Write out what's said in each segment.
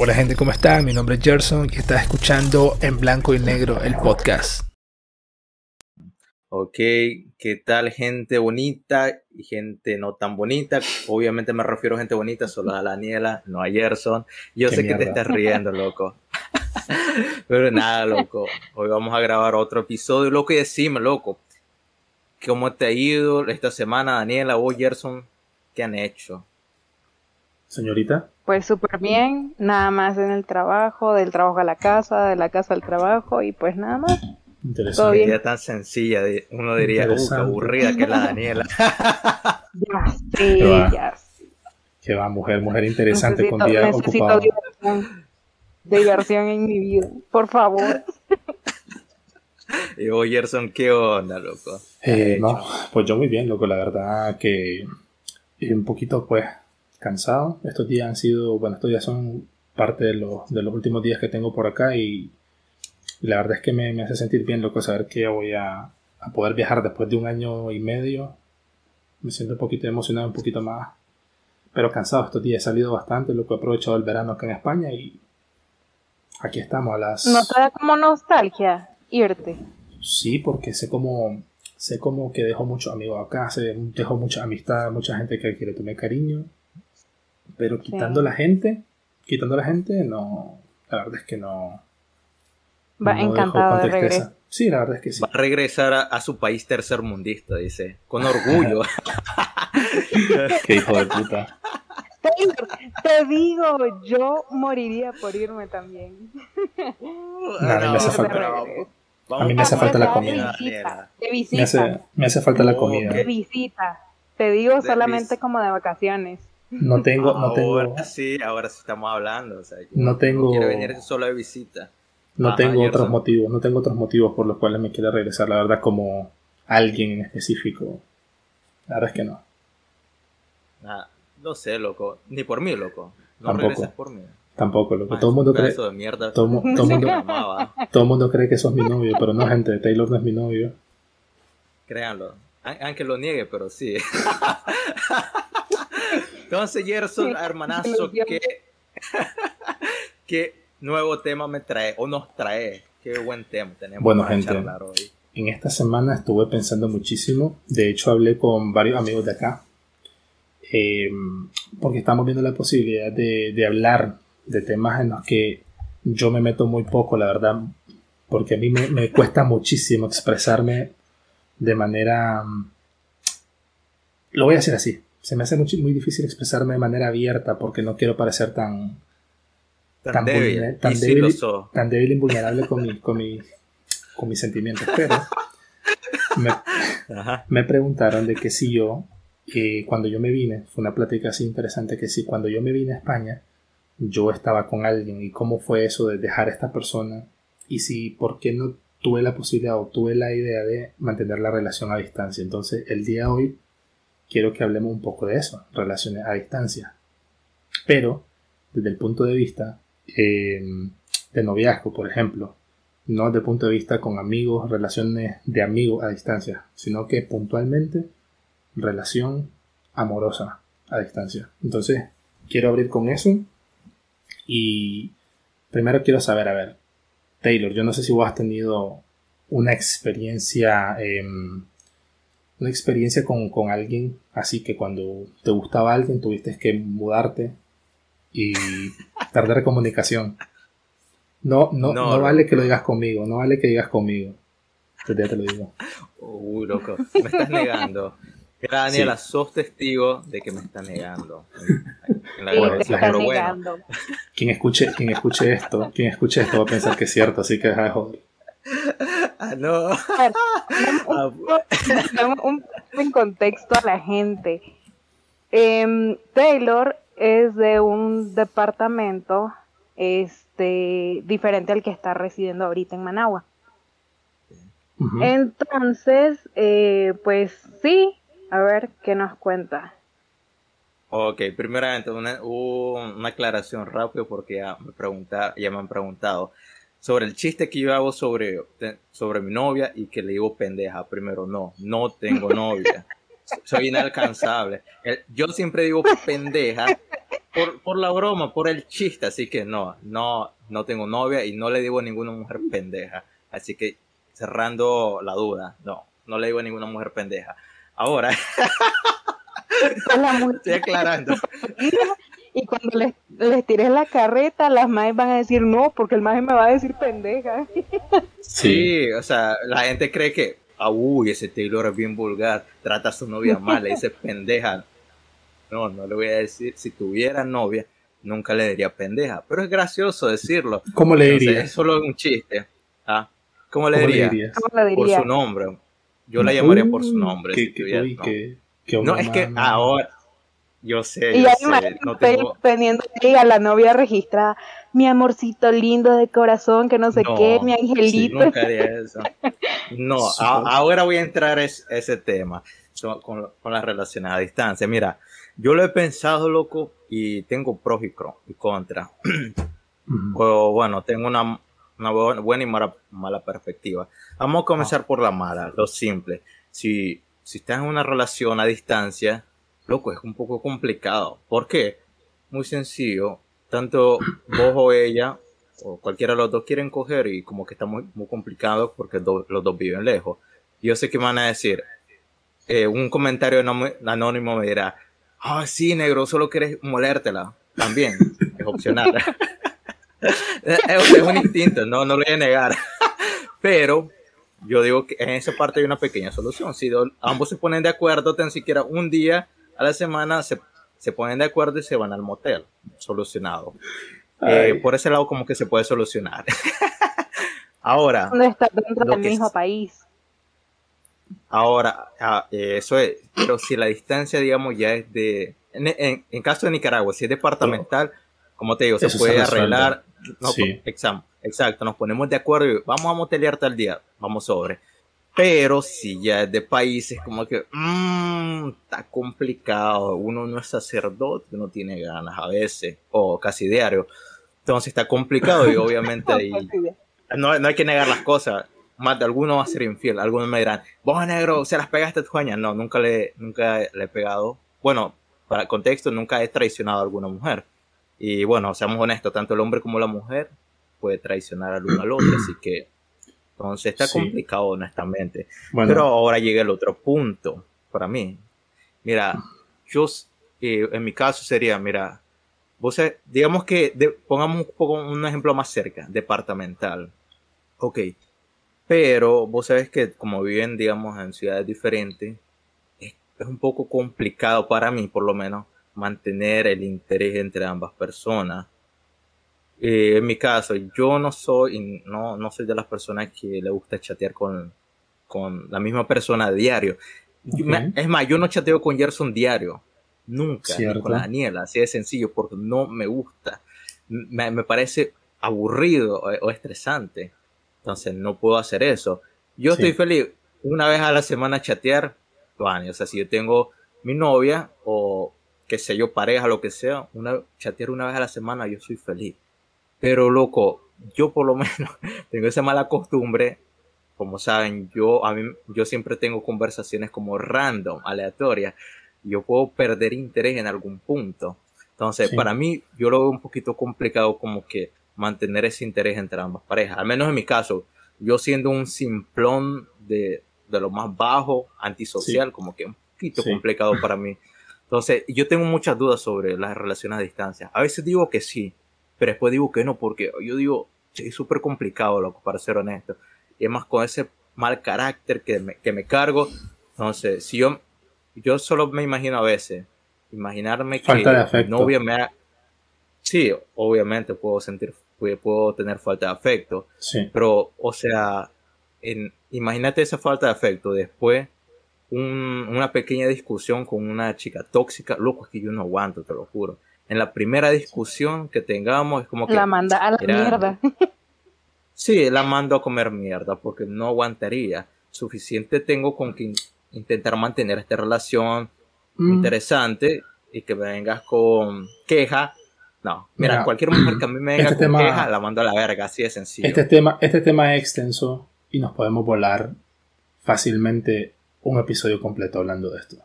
Hola gente, ¿cómo están? Mi nombre es Gerson y estás escuchando En Blanco y Negro, el podcast. Ok, ¿qué tal gente bonita y gente no tan bonita? Obviamente me refiero a gente bonita, solo a Daniela, no a Gerson. Yo sé que te estás riendo, loco. Pero nada, loco. Hoy vamos a grabar otro episodio, loco, y decime, loco, ¿cómo te ha ido esta semana, Daniela, vos, Gerson? ¿Qué han hecho? Señorita, Pues súper bien, nada más en el trabajo, del trabajo a la casa, de la casa al trabajo y pues nada más. Todo interesante. bien. Idea tan sencilla, uno diría, uh, qué aburrida que es la Daniela. Ya va. ya sé. Que va, mujer, mujer interesante Necesito, con día necesito ocupado. diversión, diversión en mi vida, por favor. y vos, Gerson, ¿qué onda, loco? ¿Qué has Eh, no, pues yo muy bien, loco, la verdad que eh, un poquito pues cansado. Estos días han sido, bueno, estos días son parte de los, de los últimos días que tengo por acá y, y la verdad es que me, me hace sentir bien, loco, saber que voy a, a poder viajar después de un año y medio. Me siento un poquito emocionado, un poquito más, pero cansado. Estos días he salido bastante, loco, he aprovechado el verano acá en España y aquí estamos a las... ¿No te da como nostalgia irte? Sí, porque sé como sé como que dejo muchos amigos acá, dejo mucha amistad, mucha gente que, que le tomé cariño, pero quitando Sí. la gente, quitando la gente, no, la verdad es que no. Va no encantado de regreso. Sí, la verdad es que sí. Va a regresar a, a su país tercermundista, dice. Con orgullo. Qué hijo de puta. Taylor, te digo, yo moriría por irme también. Nada, No, me hace pero falta- vamos- a mí me hace falta la comida. De Daniela. visita, de Me visita, hace, me hace falta la comida. de visita. Te digo solamente como de vacaciones. No tengo, no tengo, sí, ahora sí estamos hablando. O sea, No tengo- quiero venir solo de visita. no Ajá, tengo otros motivos, no tengo otros motivos por los cuales me quiera regresar, la verdad, como alguien en específico. La verdad es que no. Ah, no sé, loco. Ni por mí, loco. No Tampoco. regreses por mí. Tampoco, lo que Ah, todo el mundo un cree. pedazo de mierda. Todo, todo mundo, todo mundo cree que sos mi novio, pero no, gente, Taylor no es mi novio. Créanlo. An- Aunque lo niegue, pero sí. Entonces, Gerson, hermanazo, Ilusión. ¿qué, ¿qué nuevo tema me trae o nos trae? Qué buen tema tenemos Bueno, para gente. charlar hoy. En esta semana estuve pensando muchísimo. De hecho, hablé con varios amigos de acá. eh, porque estamos viendo la posibilidad de, de hablar de temas en los que yo me meto muy poco, la verdad. Porque a mí me, me cuesta muchísimo expresarme de manera... mm, Lo voy a decir así. Se me hace muy, muy difícil expresarme de manera abierta porque no quiero parecer tan, Tan, tan débil. tan sí débil- tan débil e invulnerable con, mi- con, mi- con mis sentimientos. Pero me, me preguntaron de que si yo, eh, cuando yo me vine, fue una plática así interesante, que si cuando yo me vine a España, yo estaba con alguien y cómo fue eso de dejar a esta persona y si, por qué no tuve la posibilidad o tuve la idea de mantener la relación a distancia. Entonces, el día de hoy quiero que hablemos un poco de eso, relaciones a distancia. Pero, desde el punto de vista eh, de noviazgo, por ejemplo, no desde el punto de vista con amigos, relaciones de amigos a distancia, sino que puntualmente relación amorosa a distancia. Entonces, quiero abrir con eso y primero quiero saber, a ver, Taylor, yo no sé si vos has tenido una experiencia, em, una experiencia con, con alguien, así que cuando te gustaba alguien tuviste que mudarte y perder comunicación. No, no, No, no, vale que lo digas conmigo, no vale que digas conmigo. Desde ya te lo digo. Uy, loco. Me estás negando. Daniela, sos testigo de que me está negando. En, la Sí, bueno. negando. Quien escuche, quien escuche esto, quien escuche esto va a pensar que es cierto, así que deja de joder. Ah, ver, Ah, un en contexto a la gente. Em, Taylor es de un departamento este, diferente al que está residiendo ahorita en Managua. Entonces, eh, pues sí, a ver qué nos cuenta. Ok, primeramente una, un- una aclaración rápido porque ya me, pregunta, ya me han preguntado sobre el chiste que yo hago sobre, sobre mi novia y que le digo pendeja. Primero, no, no tengo novia. Soy inalcanzable. El- yo siempre digo pendeja por, por, la broma, por el chiste, así que no, no, no tengo novia y no le digo a ninguna mujer pendeja. Así que cerrando la duda, no, no le digo a ninguna mujer pendeja. Ahora, estoy aclarando. Y cuando les, les tires la carreta, las madres van a decir no, porque el maje me va a decir pendeja. Sí, o sea, la gente cree que, ah, uy, ese Taylor es bien vulgar, trata a su novia mal, le dice pendeja. No, no le voy a decir, si tuviera novia, nunca le diría pendeja, pero es gracioso decirlo. ¿Cómo le diría? Es solo un chiste. ¿Ah? ¿Cómo le diría? Por su nombre. Yo la llamaría por su nombre. no, es que ahora, yo sé, y yo sé, no tengo... teniendo a la novia registrada, mi amorcito lindo de corazón, que no sé qué, mi angelito. nunca haría eso. No, ahora voy a entrar a ese tema con, con las relaciones a distancia. Mira, yo lo he pensado, loco, y tengo pros y, contras. o bueno, tengo una, una buena y mala, mala, perspectiva. Vamos a comenzar por la mala, lo simple. Si, si estás en una relación a distancia, loco, es un poco complicado. ¿Por qué? Muy sencillo. Tanto vos o ella, o cualquiera de los dos quieren coger y como que está muy, muy complicado porque los dos viven lejos. Yo sé que van a decir, eh, un comentario anónimo me dirá, ah, sí, negro, solo quieres molértela. También, es opcional. es un instinto, no, no lo voy a negar. Pero yo digo que en esa parte hay una pequeña solución. Si ambos se ponen de acuerdo, tan siquiera un día a la semana se, se ponen de acuerdo y se van al motel. Solucionado. Eh, por ese lado como que se puede solucionar. Ahora. No está dentro del mismo país. Ahora, ah, eso es, pero si la distancia, digamos, ya es de, en, en, caso de Nicaragua, si es departamental, como te digo, se puede arreglar. exacto, nos ponemos de acuerdo y vamos a motelear tal día, vamos sobre. Pero si ya es de países como que, mmm, está complicado, uno no es sacerdote, uno tiene ganas a veces, o casi diario. Entonces está complicado y obviamente no, no hay que negar las cosas. Más de alguno va a ser infiel, algunos me dirán, vos negro, ¿se las pegaste a tu No, nunca le, nunca le he pegado. Bueno, para el contexto, nunca he traicionado a alguna mujer. Y bueno, seamos honestos, tanto el hombre como la mujer puede traicionar al uno al otro, así que entonces está complicado honestamente. Pero ahora llega el otro punto para mí. Mira, yo eh, en mi caso sería, mira, vos, digamos que pongamos un, poco, un ejemplo más cerca, departamental. Ok, pero vos sabes que como viven, digamos, en ciudades diferentes, es, es un poco complicado para mí, por lo menos, mantener el interés entre ambas personas. Eh, en mi caso, yo no soy, no, no soy de las personas que le gusta chatear con, con la misma persona a diario. es más, yo no chateo con Gerson diario. Nunca. con la Daniela, así de sencillo, porque no me gusta. Me, me parece aburrido o, o, estresante. Entonces no puedo hacer eso. Yo estoy feliz una vez a la semana chatear. Bueno, o sea, si yo tengo mi novia o qué sé yo, pareja, lo que sea, una, chatear una vez a la semana, yo soy feliz. Pero loco, yo por lo menos tengo esa mala costumbre. Como saben, yo, a mí, yo siempre tengo conversaciones como random, aleatorias. Yo puedo perder interés en algún punto. Entonces, para mí, yo lo veo un poquito complicado como que mantener ese interés entre ambas parejas. Al menos en mi caso, yo siendo un simplón de, de lo más bajo, antisocial, como que un poquito complicado para mí. Entonces, yo tengo muchas dudas sobre las relaciones a distancia. A veces digo que sí, pero después digo que no, porque yo digo, es súper complicado, loco, para ser honesto. Y es más con ese mal carácter que me, que me cargo. Entonces, si yo, yo solo me imagino a veces, imaginarme que mi novia me ha... Sí, obviamente puedo sentir, puedo tener falta de afecto. Sí. Pero, o sea, en, imagínate esa falta de afecto después una pequeña discusión con una chica tóxica, loco, es que yo no aguanto, te lo juro. En la primera discusión que tengamos es como que... La manda a la mierda. Sí, la mando a comer mierda porque no aguantaría. Suficiente tengo con que intentar mantener esta relación mm. interesante y que me vengas con queja. No, mira, cualquier mujer que a mí me venga este con queja, la mando a la verga, así de sencillo. Este tema, este tema es extenso y nos podemos volar fácilmente un episodio completo hablando de esto.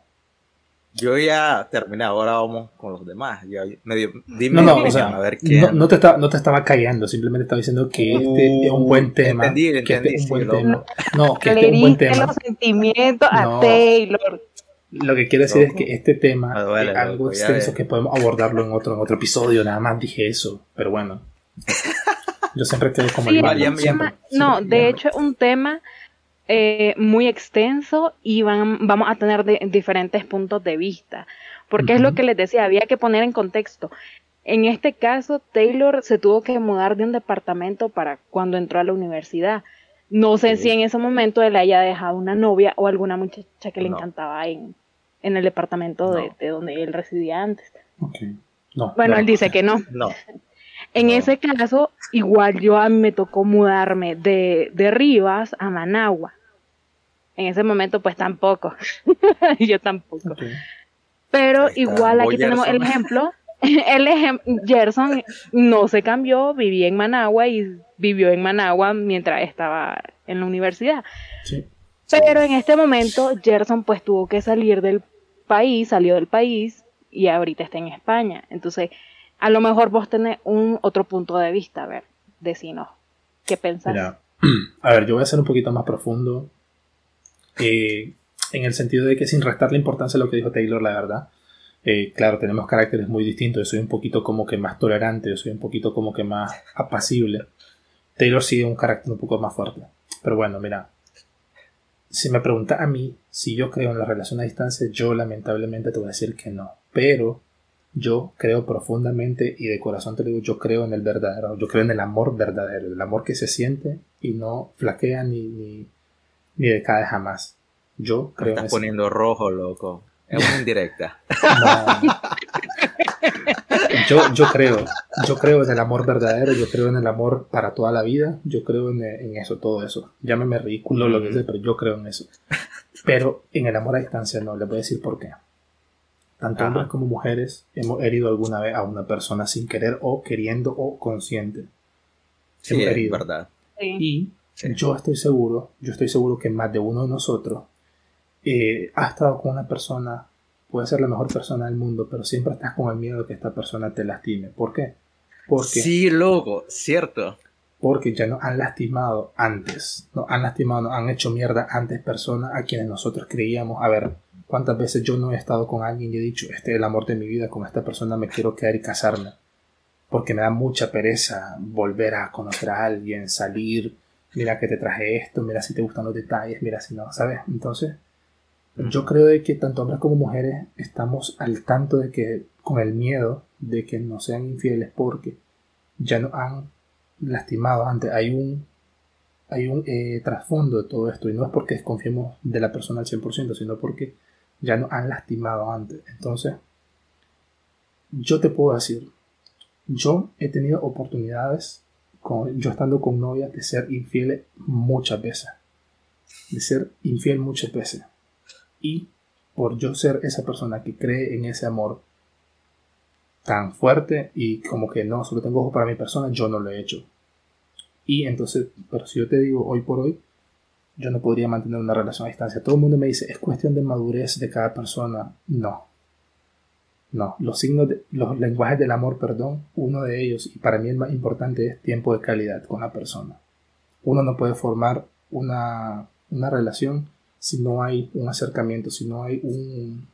Yo ya terminé, ahora vamos con los demás. Ya, medio, dime, no, no, o sea, a ver qué. No, te no te estaba callando, simplemente estaba diciendo que este es un buen tema. Entendí, entendí. Que este es un buen tema. No, que este es un buen tema. los sentimientos a Taylor. Lo que quiero decir es que este tema es algo extenso que podemos abordarlo en otro, en otro episodio. Nada más dije eso, pero bueno. Yo siempre quedo como el No, de hecho es un tema eh, muy extenso y van, vamos a tener diferentes puntos de vista. Porque es lo que les decía, había que poner en contexto. En este caso, Taylor se tuvo que mudar de un departamento para cuando entró a la universidad. No sé si en ese momento él haya dejado una novia o alguna muchacha que le encantaba en, en, el departamento de, donde él residía antes. bueno, él dice que no. No. En ese caso, igual yo a mí me tocó mudarme de, de Rivas a Managua. En ese momento, pues tampoco. yo tampoco. Pero igual aquí tenemos el ejemplo. El ejemplo, Gerson no se cambió, vivía en Managua y vivió en Managua mientras estaba en la universidad. Pero en este momento, Gerson pues tuvo que salir del país, salió del país y ahorita está en España. Entonces, a lo mejor vos tenés un otro punto de vista, a ver, decinos, ¿qué pensás? a ver, yo voy a ser un poquito más profundo, eh, en el sentido de que sin restar la importancia de lo que dijo Taylor, la verdad, eh, claro, tenemos caracteres muy distintos, yo soy un poquito como que más tolerante, yo soy un poquito como que más apacible. Taylor sigue un carácter un poco más fuerte. Pero bueno, mira, si me pregunta a mí si yo creo en la relación a distancia, yo lamentablemente te voy a decir que no. Pero yo creo profundamente y de corazón te digo, yo creo en el verdadero, yo creo en el amor verdadero, el amor que se siente y no flaquea ni, ni, ni decae jamás. Yo creo Estás poniendo rojo, loco. Es una indirecta. Yo, yo creo, yo creo en el amor verdadero, yo creo en el amor para toda la vida, yo creo en, en eso, todo eso. Llámeme ridículo lo que sea, pero yo creo en eso. Pero en el amor a distancia no, les voy a decir por qué. Tanto hombres como mujeres hemos herido alguna vez a una persona sin querer o queriendo o consciente. Sí, es verdad. Y yo estoy seguro, yo estoy seguro que más de uno de nosotros eh, ha estado con una persona, puede ser la mejor persona del mundo, pero siempre estás con el miedo de que esta persona te lastime. ¿Por qué? Porque, sí, loco, cierto. Porque ya nos han lastimado antes, nos han lastimado, nos han hecho mierda antes personas a quienes nosotros creíamos, a ver, ¿Cuántas veces yo no he estado con alguien y he dicho, este es el amor de mi vida, con esta persona me quiero quedar y casarme? Porque me da mucha pereza volver a conocer a alguien, salir, mira que te traje esto, mira si te gustan los detalles, mira si no, ¿sabes? Entonces, yo creo de que tanto hombres como mujeres estamos al tanto de que, con el miedo de que no sean infieles porque ya no han lastimado antes. Hay un hay un eh, trasfondo de todo esto y no es porque desconfiemos de la persona al 100%, sino porque ya nos han lastimado antes. Entonces, yo te puedo decir, yo he tenido oportunidades, con, yo estando con novia, de ser infiel muchas veces. De ser infiel muchas veces. Y por yo ser esa persona que cree en ese amor tan fuerte y como que no, solo tengo ojo para mi persona, yo no lo he hecho. Y entonces, pero si yo te digo hoy por hoy, yo no podría mantener una relación a distancia. Todo el mundo me dice, es cuestión de madurez de cada persona. No. No, los signos, de, los lenguajes del amor, perdón, uno de ellos, y para mí el más importante es tiempo de calidad con la persona. Uno no puede formar una, una relación si no hay un acercamiento, si no hay un,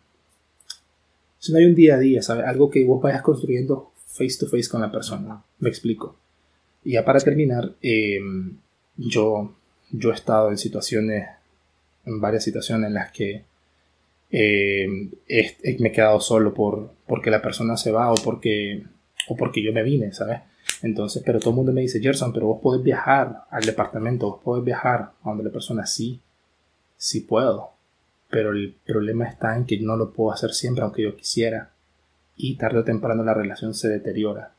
si no hay un día a día, ¿sabes? Algo que vos vayas construyendo face to face con la persona. Me explico. Y ya para terminar, em, yo yo he estado en situaciones, en varias situaciones en las que eh, me he quedado solo por, porque la persona se va o porque, o porque yo me vine, ¿sabes? Entonces, pero todo el mundo me dice, Gerson, pero vos podés viajar al departamento, vos podés viajar a donde la persona sí, sí puedo. Pero el problema está en que no lo puedo hacer siempre aunque yo quisiera. Y tarde o temprano la relación se deteriora.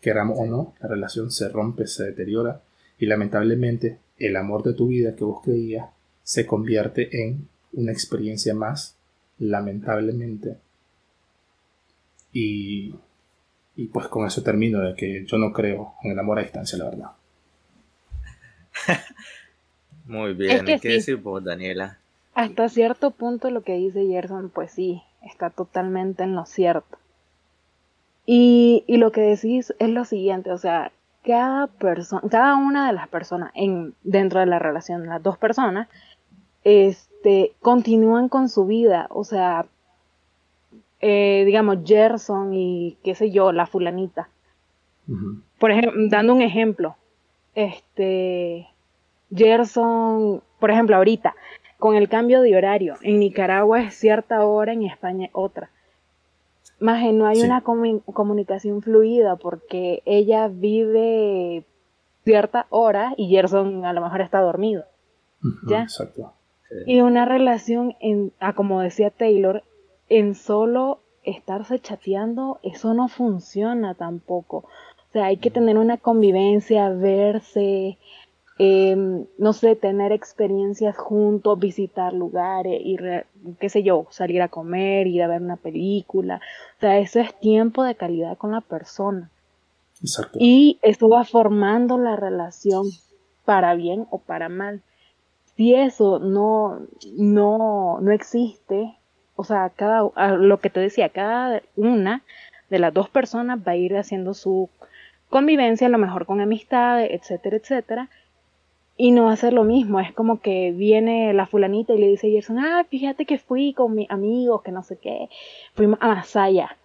Queramos o no, la relación se rompe, se deteriora. Y lamentablemente el amor de tu vida que vos creías se convierte en una experiencia más, lamentablemente. Y, y pues con eso termino de que yo no creo en el amor a distancia, la verdad. Muy bien, ¿qué decir vos, Daniela? Hasta cierto punto lo que dice Gerson, pues sí, está totalmente en lo cierto. Y, y lo que decís es lo siguiente, o sea, cada persona, cada una de las personas en, dentro de la relación, las dos personas, este, continúan con su vida, o sea, eh, digamos, Gerson y qué sé yo, la fulanita. Por ejemplo, dando un ejemplo, este, Gerson, por ejemplo, ahorita, con el cambio de horario, en Nicaragua es cierta hora, en España otra. Más no hay una comunicación fluida porque ella vive cierta hora y Gerson a lo mejor está dormido. ¿Ya? Exacto. Y una relación, en, a como decía Taylor, en solo estarse chateando, eso no funciona tampoco. O sea, hay que tener una convivencia, verse, Em, no sé, tener experiencias juntos, visitar lugares, ir, qué sé yo, salir a comer, ir a ver una película. O sea, eso es tiempo de calidad con la persona. Exacto. Y eso va formando la relación para bien o para mal. Si eso no, no, no existe, o sea, cada, lo que te decía, cada una de las dos personas va a ir haciendo su convivencia, a lo mejor con amistades, etcétera, etcétera y no ser lo mismo, es como que viene la fulanita y le dice a Gerson, ah, fíjate que fui con mis amigos, que no sé qué, fuimos a Masaya.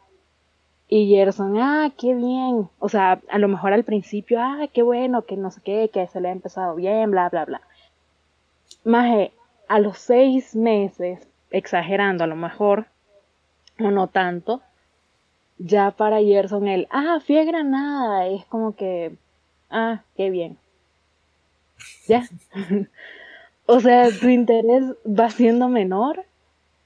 Y Gerson, ah, qué bien. O sea, a lo mejor al principio, ah, qué bueno, que no sé qué, que se le ha empezado bien, bla, bla, bla. Más a los seis meses, exagerando a lo mejor, o no tanto, ya para Gerson el, ah, fui a Granada, es como que, ah, qué bien. ¿Ya? o sea, tu interés va siendo menor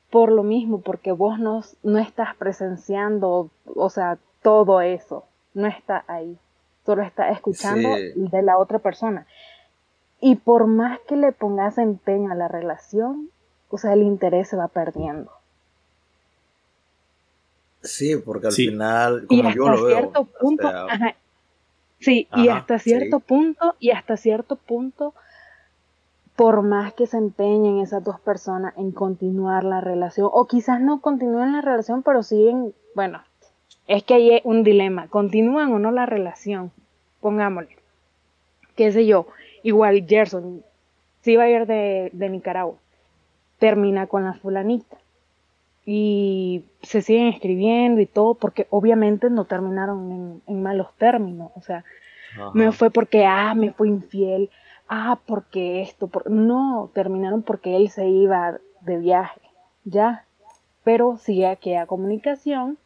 por lo mismo, porque vos no, no estás presenciando, o sea, todo eso, no está ahí, solo está escuchando de la otra persona. Y por más que le pongas empeño a la relación, o sea, el interés se va perdiendo. Sí, porque al final, como yo lo veo, punto, Sí, y hasta cierto punto, y hasta cierto punto, por más que se empeñen esas dos personas en continuar la relación, o quizás no continúen la relación, pero siguen, bueno, es que hay un dilema, continúan o no la relación, pongámosle, qué sé yo, igual Gerson, si va a ir de, de Nicaragua, termina con la fulanita y se siguen escribiendo y todo, porque obviamente no terminaron en, malos términos, o sea, no fue porque, ah, me fue infiel, ah, porque esto, por... no, terminaron porque él se iba de viaje, ya, pero sigue aquella comunicación,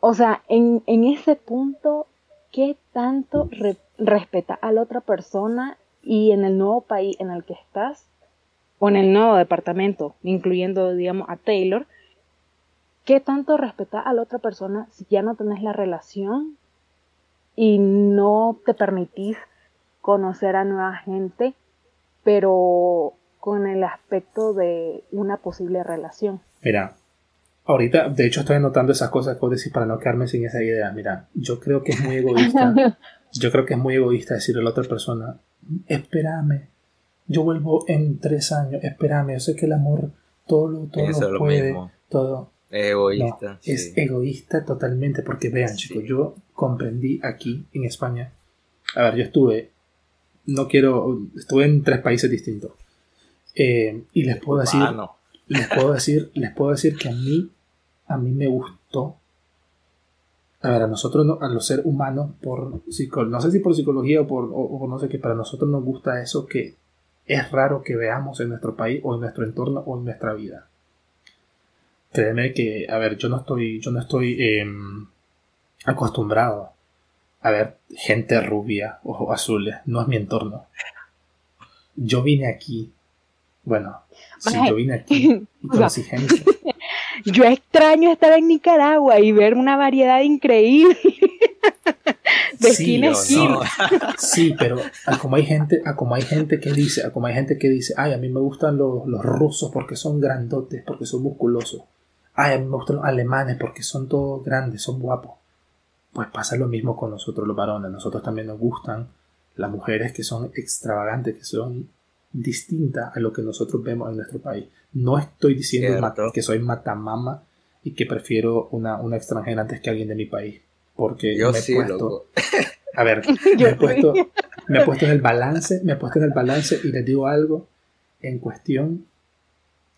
o sea, en, en ese punto, ¿qué tanto respeta a la otra persona y en el nuevo país en el que estás? O en el nuevo departamento, incluyendo, digamos, a Taylor, ¿qué tanto respetas a la otra persona si ya no tenés la relación y no te permitís conocer a nueva gente, pero con el aspecto de una posible relación? Mira, ahorita, de hecho, estoy anotando esas cosas que vos decís para no quedarme sin esa idea. Mira, yo creo que es muy egoísta. yo creo que es muy egoísta decirle a la otra persona, espérame, yo vuelvo en tres años, espérame, yo sé que el amor todo lo, todo lo puede, todo. Es egoísta. Es egoísta totalmente, porque vean, chicos, yo comprendí aquí en España. A ver, yo estuve, no quiero, estuve en tres países distintos. Eh, y les puedo decir, les puedo decir, les puedo decir que a mí, a mí me gustó. A ver, a nosotros, a los seres humanos, por no sé si por psicología o por o no sé qué, para nosotros nos gusta eso que es raro que veamos en nuestro país o en nuestro entorno o en nuestra vida. Créeme que, a ver, yo no estoy, yo no estoy em, acostumbrado a ver gente rubia, o azules, no es mi entorno. Yo vine aquí, bueno, sí, yo vine aquí y conocí gente. Yo extraño estar en Nicaragua y ver una variedad increíble de sí, Sí, pero como hay gente, como hay gente que dice, como hay gente que dice, ay, a mí me gustan los, rusos porque son grandotes, porque son musculosos. Ay, a mí me gustan los alemanes porque son todos grandes, son guapos. Pues pasa lo mismo con nosotros los varones. Nosotros también nos gustan las mujeres que son extravagantes, que son distinta a lo que nosotros vemos en nuestro país. No estoy diciendo que soy matamama y que prefiero una, una, extranjera antes que alguien de mi país. Porque yo me he puesto. A ver, me he, puesto, me he puesto en el balance, me he puesto en el balance y les digo algo en cuestión,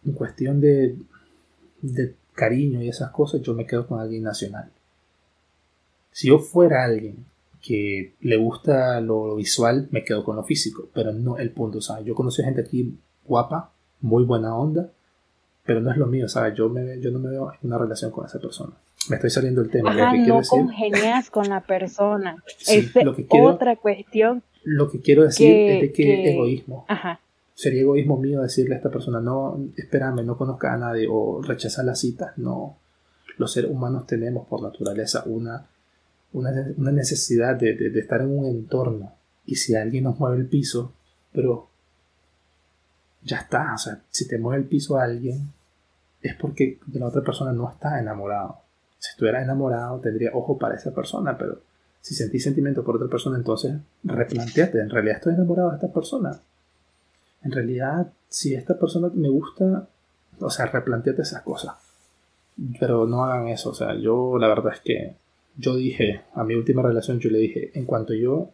en cuestión de, de cariño y esas cosas, yo me quedo con alguien nacional. Si yo fuera alguien que le gusta lo visual, me quedo con lo físico, pero no el punto, ¿sabes? Yo conocí gente aquí guapa, muy buena onda, pero no es lo mío, ¿sabes? Yo, me, yo no me veo en una relación con esa persona. Me estoy saliendo el tema. Ajá, no congenias con la persona. es otra cuestión. Lo que quiero decir es de que, egoísmo. Ajá. Sería egoísmo mío decirle a esta persona, no, espérame, no conozca a nadie o rechazar las citas. No. Los seres humanos tenemos por naturaleza una, una, necesidad de, de, estar en un entorno. Y si alguien nos mueve el piso, pero ya está. O sea, si te mueve el piso a alguien, es porque la otra persona no está enamorado. Si estuviera enamorado, tendría ojo para esa persona, pero si sentís sentimiento por otra persona, entonces replanteate, en realidad estoy enamorado de esta persona. En realidad, si esta persona me gusta, o sea, replanteate esas cosas. Pero no hagan eso, o sea, yo la verdad es que yo dije, a mi última relación yo le dije, en cuanto yo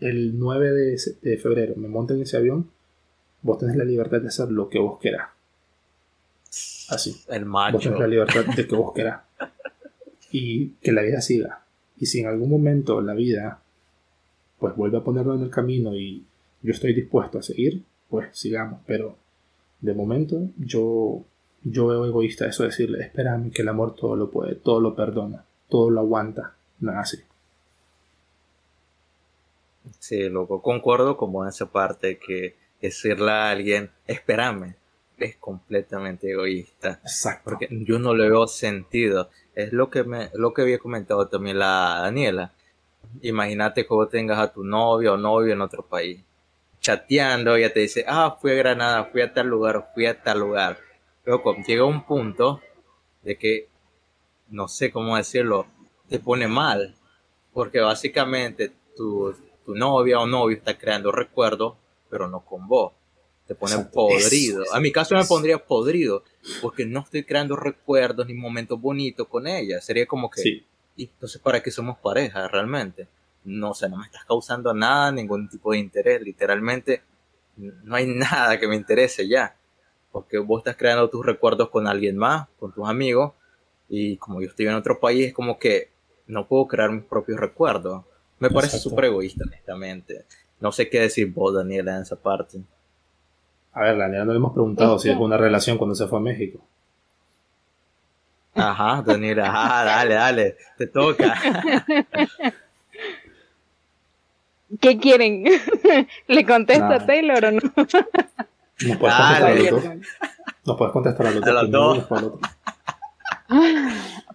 el 9 de, de febrero me monte en ese avión, vos tenés la libertad de hacer lo que vos querás. Así. El macho. Vos tenés la libertad de que vos querás y que la vida siga. Y si en algún momento la vida pues vuelve a ponerlo en el camino y yo estoy dispuesto a seguir, pues sigamos. Pero de momento yo, yo veo egoísta eso de decirle, espérame que el amor todo lo puede, todo lo perdona, todo lo aguanta. No es así. Sí, loco, concuerdo como en esa parte que decirle a alguien, espérame, es completamente egoísta. Exacto. Porque yo no le veo sentido. Es lo que me, lo que había comentado también la Daniela. Imagínate vos tengas a tu novio o novio en otro país. Chateando, ella te dice, ah, fui a Granada, fui a tal lugar, fui a tal lugar. Pero llega un punto de que, no sé cómo decirlo, te pone mal. Porque básicamente tu, tu novia o novio está creando recuerdos, pero no con vos te pone podrido. a mi caso me pondría podrido, porque no estoy creando recuerdos ni momentos bonitos con ella. Sería como que, ¿y entonces para qué somos pareja realmente? No sé, no me estás causando nada, ningún tipo de interés. Literalmente, no hay nada que me interese ya. Porque vos estás creando tus recuerdos con alguien más, con tus amigos, y como yo estoy en otro país, es como que no puedo crear mis propios recuerdos. Me parece súper egoísta, honestamente. No sé qué decir vos, Daniela, en esa parte. A ver, Daniela, no le hemos preguntado si es una relación cuando se fue a México. Ajá, Daniela, ah, dale, dale, te toca. ¿Qué quieren? ¿Le contesto a Taylor o no? Nos puedes contestar a los dos. Nos puedes contestar a los dos.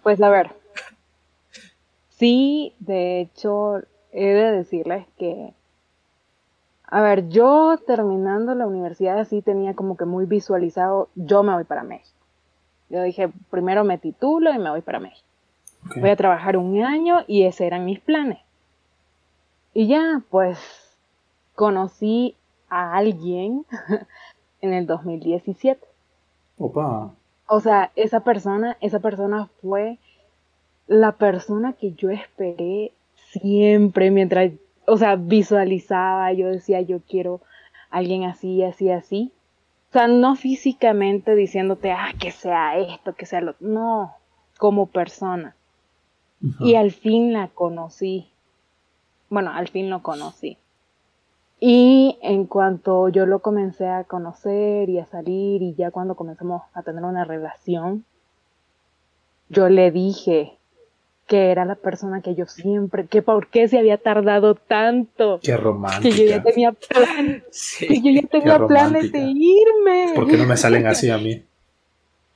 Pues a ver. Sí, de hecho, he de decirles que a ver, yo terminando la universidad así tenía como que muy visualizado, yo me voy para México. Yo dije, primero me titulo y me voy para México. Voy a trabajar un año y ese eran mis planes. Y ya, pues, conocí a alguien en el 2017. Opa. O sea, esa persona, esa persona fue la persona que yo esperé siempre mientras o sea, visualizaba, yo decía, yo quiero alguien así, así, así. O sea, no físicamente diciéndote, ah, que sea esto, que sea lo no, como persona. Y al fin la conocí. Bueno, al fin lo conocí. Y en cuanto yo lo comencé a conocer y a salir y ya cuando comenzamos a tener una relación, yo le dije, que era la persona que yo siempre, que por qué se había tardado tanto. Qué romántica. Que yo ya tenía planes, que yo ya tenía planes de irme. ¿Por qué no me salen así a mí?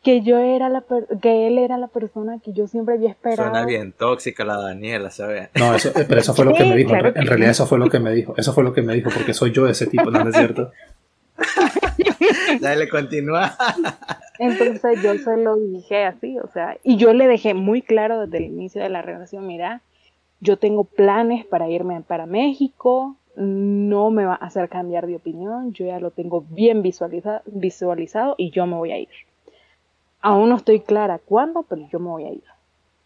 Que yo era la que él era la persona que yo siempre había esperado. Suena bien tóxica la Daniela, ¿sabes? No, eso, eh, pero eso fue lo que me dijo. en realidad eso fue lo que me dijo. Eso fue lo que me dijo porque soy yo ese tipo, ¿no es cierto? Dale, continúa. Entonces yo se lo dije así, o sea, y yo le dejé muy claro desde el inicio de la relación, mira, yo tengo planes para irme para México, no me va a hacer cambiar de opinión, yo ya lo tengo bien visualizado y yo me voy a ir. Aún no estoy clara cuándo, pero yo me voy a ir.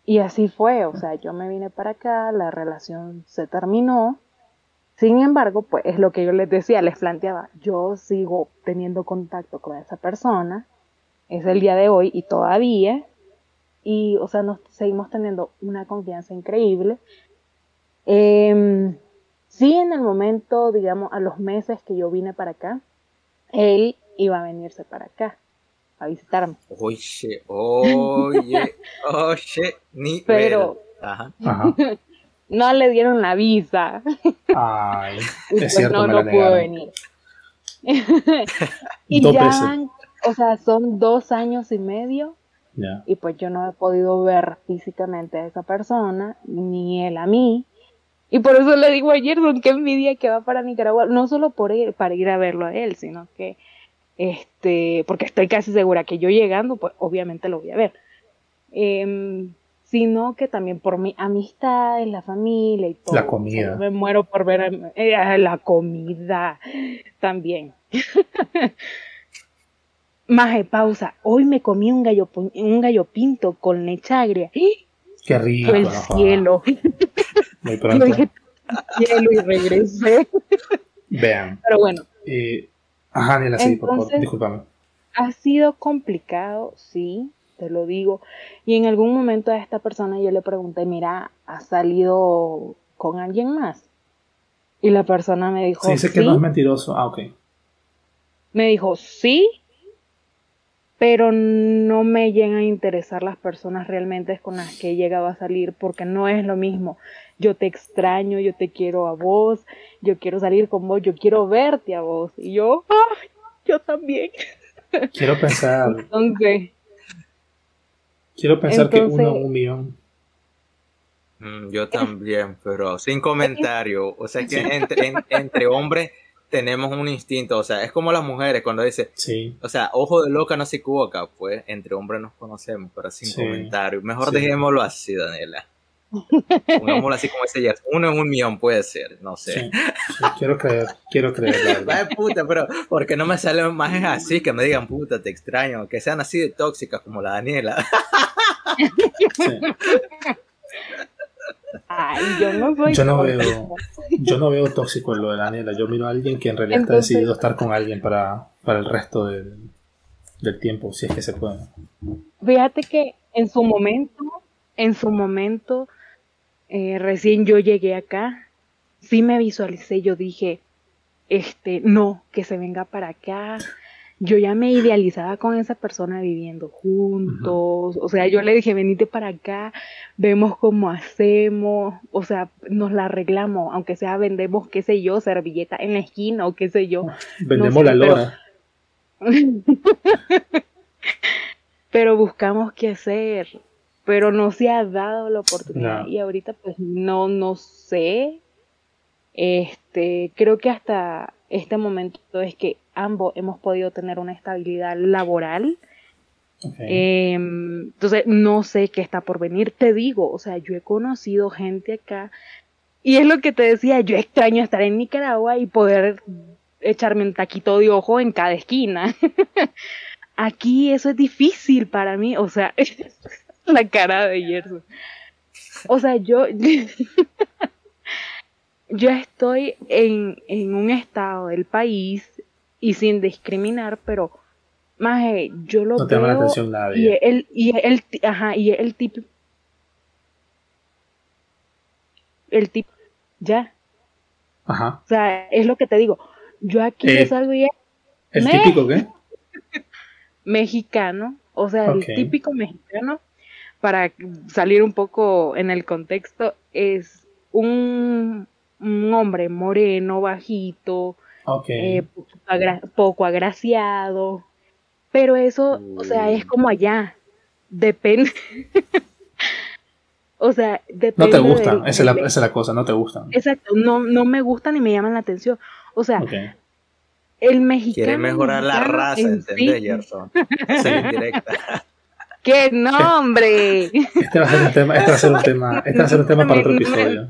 Y así fue, o sea, yo me vine para acá, la relación se terminó. Sin embargo, pues es lo que yo les decía, les planteaba, yo sigo teniendo contacto con esa persona, es el día de hoy y todavía, y, o sea, nos seguimos teniendo una confianza increíble. Eh, sí, en el momento, digamos, a los meses que yo vine para acá, él iba a venirse para acá a visitarme. Oye, oye, oye, ni Pero Ajá. no le dieron la visa. Ay, es cierto, no, no pudo venir. y ya, o sea, son dos años y medio. Y pues yo no he podido ver físicamente a esa persona, ni él a mí. Y por eso le digo a Gerson que envidia que va para Nicaragua, no solo por ir, para ir a verlo a él, sino que, este, porque estoy casi segura que yo llegando, pues obviamente lo voy a ver. Em, sino que también por mi amistad en la familia y todo. La comida. me muero por ver a, eh, la comida también. Maje, pausa. Hoy me comí un gallo, un gallo pinto con leche agria. Qué rico. El cielo. Muy pronto. cielo y regresé. Vean. Pero bueno. Eh, ajá, Nela, sí, por favor, discúlpame. Ha sido complicado, sí, te lo digo. Y en algún momento a esta persona yo le pregunté, mira, ¿has salido con alguien más? Y la persona me dijo. Se dice que no es mentiroso. Ah, ok. Me dijo, sí, pero no me llegan a interesar las personas realmente con las que he llegado a salir porque no es lo mismo. Yo te extraño, yo te quiero a vos, yo quiero salir con vos, yo quiero verte a vos. Y yo, ¡ay! Yo también. Quiero pensar. Entonces. Quiero pensar que uno un millón. Mm, yo también, pero sin comentario. O sea que entre, entre hombres tenemos un instinto, o sea, es como las mujeres cuando dice, sí. o sea, ojo de loca no se equivoca, pues entre hombres nos conocemos, pero sin comentario. Mejor dejémoslo así, Daniela. Pongámoslo así como ese ya. Uno en un millón puede ser, no sé. quiero creer, quiero creer. Vaya puta, pero porque no me salen más así que me digan puta, te extraño, que sean así de tóxicas como la Daniela. Ay, yo no soy yo no veo yo no veo tóxico en lo de Daniela. Yo miro a alguien que en realidad ha decidido estar con alguien para, para el resto del, del tiempo si es que se puede. Fíjate que en su momento en su momento eh, recién yo llegué acá sí me visualicé yo dije este no que se venga para acá yo ya me idealizaba con esa persona viviendo juntos, o sea, yo le dije, venite para acá, vemos cómo hacemos, o sea, nos la arreglamos, aunque sea vendemos, qué sé yo, servilleta en la esquina o qué sé yo. Vendemos la lona. Pero... buscamos qué hacer, pero no se ha dado la oportunidad y ahorita pues no, no sé, este, creo que hasta este momento es que ambos hemos podido tener una estabilidad laboral. Em, entonces, no sé qué está por venir. Te digo, o sea, yo he conocido gente acá y es lo que te decía, yo extraño estar en Nicaragua y poder echarme un taquito de ojo en cada esquina. Aquí eso es difícil para mí, o sea, la cara de Gerson. O sea, yo yo estoy en, en un estado del país y sin discriminar, pero más yo lo no te llama la atención y el y el ajá, y el tipo el tipo ya. Ajá. O sea, es lo que te digo. Yo aquí eh, salgo y ¿El típico qué? Mexicano, o sea, el típico mexicano para salir un poco en el contexto es un un hombre moreno, bajito, eh, poco, agraciado, pero eso, o sea, es como allá, depende. o sea, depende. No te gusta, esa, es la, cosa, no te gustan. Exacto, no, no me gustan ni me llaman la atención. O sea, el mexicano. Quiere mejorar la raza, ¿entendés, Gerson? indirecta. ¡Qué nombre! Este va a ser un tema, este va a ser un tema, este va a ser un tema para otro episodio.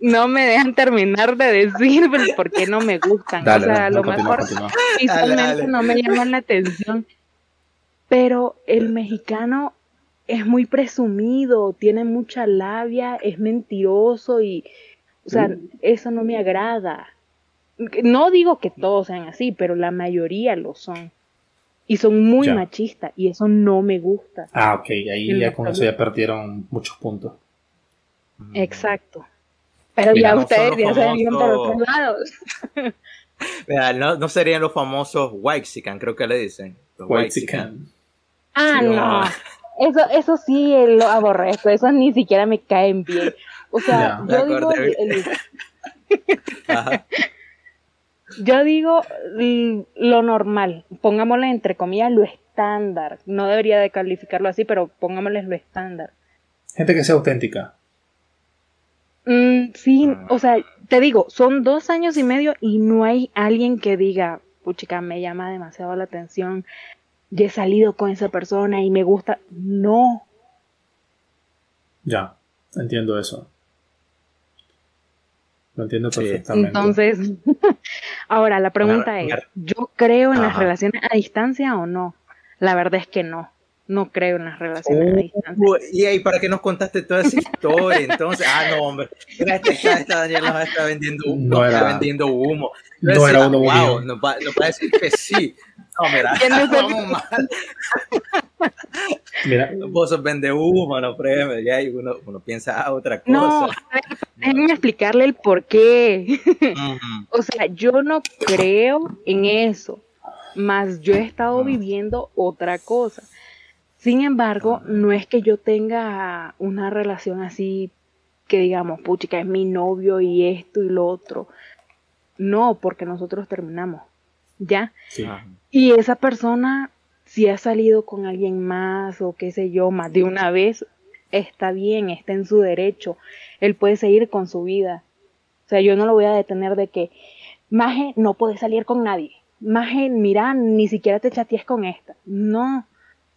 No me dejan terminar de decir por qué no me gustan. o sea, a lo mejor visualmente no me llaman la atención. Pero el mexicano es muy presumido, tiene mucha labia, es mentiroso y, o sea, uh. eso no me agrada. No digo que todos sean así, pero la mayoría lo son. Y son muy machistas y eso no me gusta. Ah, ok, ahí ya con eso ya perdieron muchos puntos. Exacto. Pero ya ustedes ya se iban para otros lados. no, no, serían los famosos Waxican, creo que le dicen. Los Ah, no. Eso, eso sí lo aborrezco, eso ni siquiera me caen bien. O sea, yo digo yo digo lo normal, pongámosle entre comillas lo estándar. No debería de calificarlo así, pero pongámosle lo estándar. Gente que sea auténtica. Mm, sí, ah. o sea, te digo, son dos años y medio y no hay alguien que diga, puchica, me llama demasiado la atención, ya he salido con esa persona y me gusta. No. Ya, entiendo eso. Lo entiendo perfectamente. Entonces, ahora la pregunta es, ¿yo creo en las relaciones a distancia o no? La verdad es que no no creo en las relaciones a distancia. Y ahí, ¿para qué nos contaste toda esa historia? Entonces, ah, no, hombre, esta, esta, Daniela nos está vendiendo humo. No era, vendiendo humo. No, era uno wow, nos va, nos va, a decir que sí. No, mira, vamos mal. Mira. Vos sos vende humo, no premios, ya uno, uno piensa a otra cosa. No, déjenme explicarle el por qué. O sea, yo no creo en eso, más yo he estado viviendo otra cosa. Sin embargo, no es que yo tenga una relación así que digamos, puchica, es mi novio y esto y lo otro. No, porque nosotros terminamos. ¿Ya? Y esa persona, si ha salido con alguien más o qué sé yo, más de una vez, está bien, está en su derecho. Él puede seguir con su vida. O sea, yo no lo voy a detener de que, Maje, no puedes salir con nadie. Maje, mira, ni siquiera te chatees con esta. No,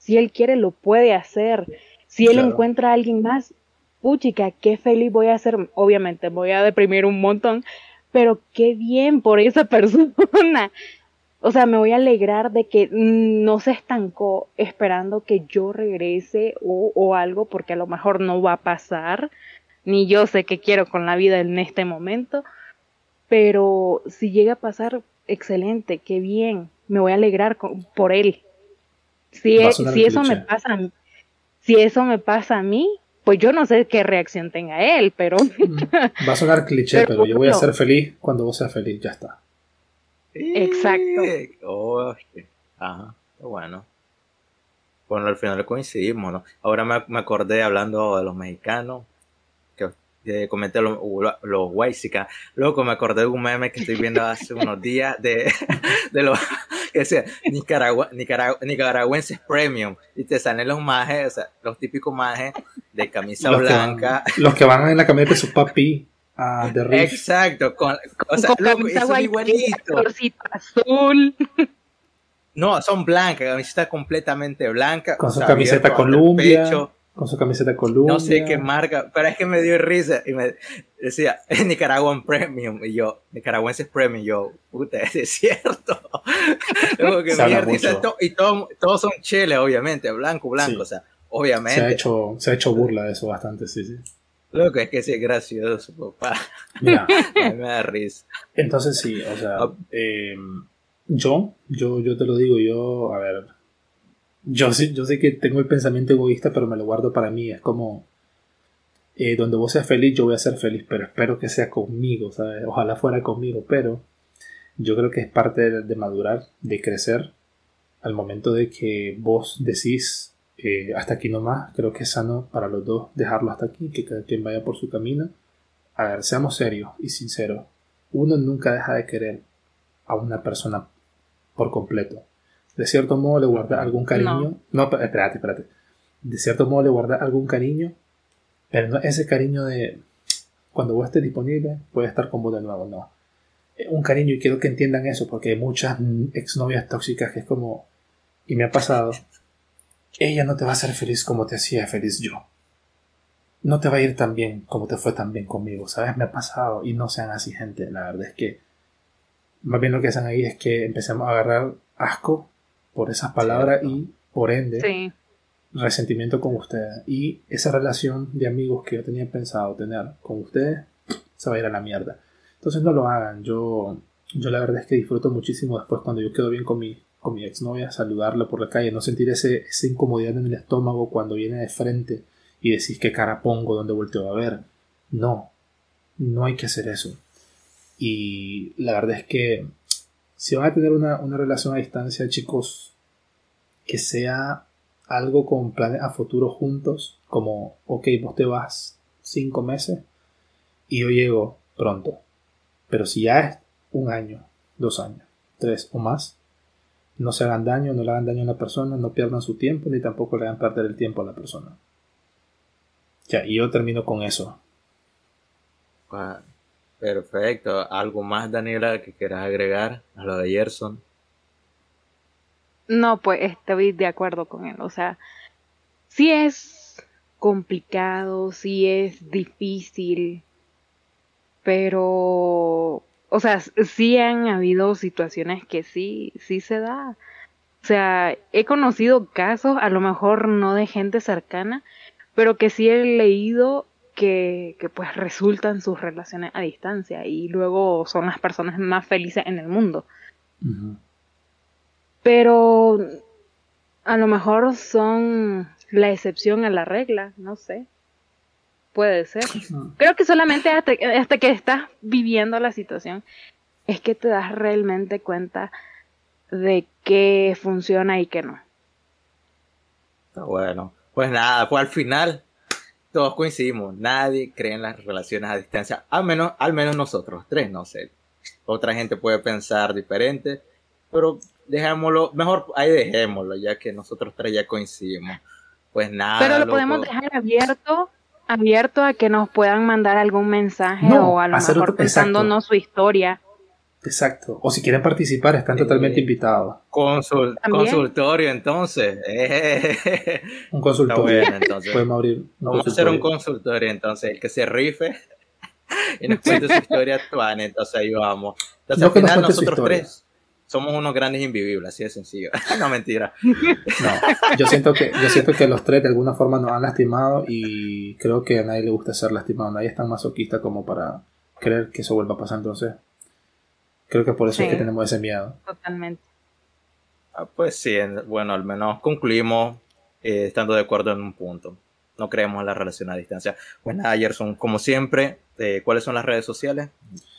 si él quiere, lo puede hacer. Si él encuentra a alguien más, puchica, qué feliz voy a ser. Obviamente voy a deprimir un montón, pero qué bien por esa persona. O sea, me voy a alegrar de que no se estancó esperando que yo regrese o, o algo, porque a lo mejor no va a pasar, ni yo sé qué quiero con la vida en este momento, pero si llega a pasar, excelente, qué bien, me voy a alegrar por él. Si, si eso me pasa, si eso me pasa a mí, pues yo no sé qué reacción tenga él, pero... Mm, va a sonar cliché, pero, yo voy a ser feliz cuando vos seas feliz, ya está. Exacto. Oh, ajá, bueno. Bueno, al final coincidimos, ¿no? Ahora me, me acordé hablando de los mexicanos, que comenté los, los Luego me acordé de un meme que estoy viendo hace unos días de, de los que decía Nicaragua, nicaragüenses premium. Y te salen los majes, o sea, los típicos majes de camisa blanca. los que van en la camioneta de su papi. Uh, de Exacto, con, o sea, con camisa igualito. azul. No, son blancas, camiseta completamente blanca. Con su camiseta Columbia. Con su camiseta Columbia. No sé qué marca, pero es que me dio risa y me decía Premium y yo, Nicaragüenses Premium, y yo, puta, es cierto. y, todos son cheles, obviamente, blanco, blanco, o sea, obviamente. Se ha, hecho, se ha hecho burla de eso bastante, sí, sí. Lo que es que sí es gracioso, papá. Mira. me da risa. Entonces sí, o sea, ah. em, yo, yo, yo te lo digo, yo, a ver, yo sé, yo sé que tengo el pensamiento egoísta, pero me lo guardo para mí. Es como, eh, donde vos seas feliz, yo voy a ser feliz, pero espero que sea conmigo, ¿sabes? Ojalá fuera conmigo, pero yo creo que es parte de, madurar, de crecer, al momento de que vos decís, eh, hasta aquí nomás, creo que es sano para los dos dejarlo hasta aquí, que cada quien vaya por su camino. A ver, seamos serios y sinceros. Uno nunca deja de querer a una persona por completo de cierto modo le guarda algún cariño. No. espérate, espérate. De cierto modo le guarda algún cariño, pero no ese cariño de cuando vos estés disponible, puede estar con vos de nuevo, no. Eh, un cariño, y quiero que entiendan eso, porque hay muchas exnovias tóxicas que es como, y me ha pasado, ella no te va a hacer feliz como te hacía feliz yo. no te va a ir tan bien como te fue tan bien conmigo, ¿sabes? Me ha pasado y no sean así, gente. La verdad es que más bien lo que hacen ahí es que empecemos a agarrar asco por esas palabras y por ende resentimiento con ustedes. Y esa relación de amigos que yo tenía pensado tener con ustedes se va a ir a la mierda. Entonces no lo hagan. Yo, yo la verdad es que disfruto muchísimo después cuando yo quedo bien con mi, con mi exnovia, saludarla por la calle, no sentir ese, esa incomodidad en el estómago cuando viene de frente y decís qué cara pongo, dónde volteo a ver. No, no hay que hacer eso. Y la verdad es que si van a tener una, relación a distancia, chicos, que sea algo con planes a futuro juntos, como, ok, vos te vas cinco meses y yo llego pronto. Pero si ya es un año, dos años, tres o más, no se hagan daño, no le hagan daño a la persona, no pierdan su tiempo, ni tampoco le hagan perder el tiempo a la persona. Ya, y yo termino con eso. perfecto. ¿Algo más, Daniela, que quieras agregar a lo de Gerson? No, pues estoy de acuerdo con él. O sea, sí es complicado, sí es difícil, pero, o sea, sí han habido situaciones que sí, sí se da. O sea, he conocido casos, a lo mejor no de gente cercana, pero que sí he leído que, que, pues resultan sus relaciones a distancia y luego son las personas más felices en el mundo. Pero a lo mejor son la excepción a la regla, no sé. Puede ser. Creo que solamente hasta, hasta que estás viviendo la situación es que te das realmente cuenta de qué funciona y qué no. Está bueno. Pues nada, pues al final todos coincidimos, nadie cree en las relaciones a distancia, al menos, al menos nosotros tres, no sé. Otra gente puede pensar diferente, pero dejémoslo, mejor ahí dejémoslo, ya que nosotros tres ya coincidimos. Pues nada. Pero lo podemos dejar abierto, abierto a que nos puedan mandar algún mensaje o a lo mejor pensándonos su historia. Exacto. O si quieren participar, están totalmente invitados. consultorio, entonces. un consultorio. entonces. Podemos abrir Vamos a hacer un consultorio, entonces. El que se rife y nos cuente su historia actual. Entonces ahí vamos. Entonces, al final, nosotros tres somos unos grandes invivibles, así de sencillo. no, mentira. No, yo siento, que, yo siento que los tres de alguna forma nos han lastimado y creo que a nadie le gusta ser lastimado. Nadie es tan masoquista como para creer que eso vuelva a pasar. Entonces, Creo que por eso es que tenemos ese miedo. Totalmente. Ah, pues sí, bueno, al menos concluimos eh, estando de acuerdo en un punto. No creemos en la relación a distancia. Pues nada, Gerson, como siempre, eh, ¿cuáles son las redes sociales?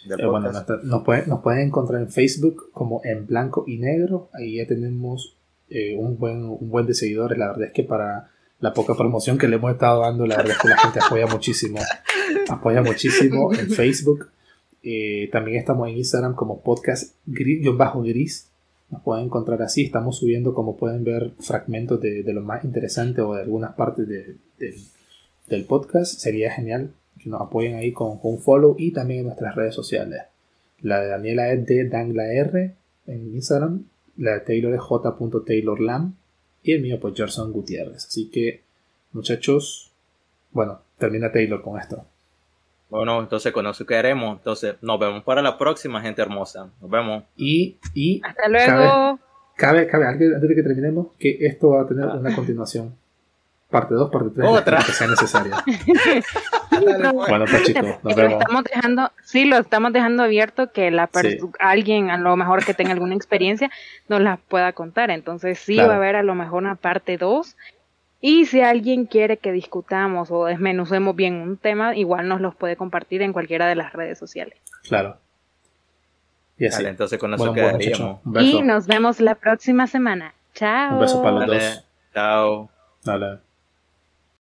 Eh, bueno, nos, pueden, encontrar en Facebook como en blanco y negro. Ahí ya tenemos un, buen, un buen de seguidores. La verdad es que para la poca promoción que le hemos estado dando, la verdad es que la gente apoya muchísimo. Apoya muchísimo en Facebook. Eh, también estamos en Instagram como podcast gris, gris. Nos pueden encontrar así. Estamos subiendo, como pueden ver, fragmentos de, lo más interesante o de algunas partes del podcast. Sería genial que nos apoyen ahí con, un follow y también en nuestras redes sociales. La de Daniela es de R en Instagram. La de Taylor es j.taylorlam. Y el mío, pues, Gerson Gutiérrez. Así que, muchachos, bueno, termina Taylor con esto. Bueno, entonces con eso queremos. Entonces, nos vemos para la próxima, gente hermosa. Nos vemos. Y, y hasta luego. Cabe, cabe, antes de que terminemos, que esto va a tener una continuación. Parte 2, parte 3, otra que sea necesaria. bueno, pues chicos, nos vemos. Estamos dejando, sí, lo estamos dejando abierto que la alguien, a lo mejor que tenga alguna experiencia, nos la pueda contar. Entonces, sí va a haber a lo mejor una parte 2 y si alguien quiere que discutamos o desmenucemos bien un tema, igual nos los puede compartir en cualquiera de las redes sociales. Claro. Y así. entonces con eso quedaríamos. y nos vemos la próxima semana. Chao. Un beso para los dos. Chao. Dale.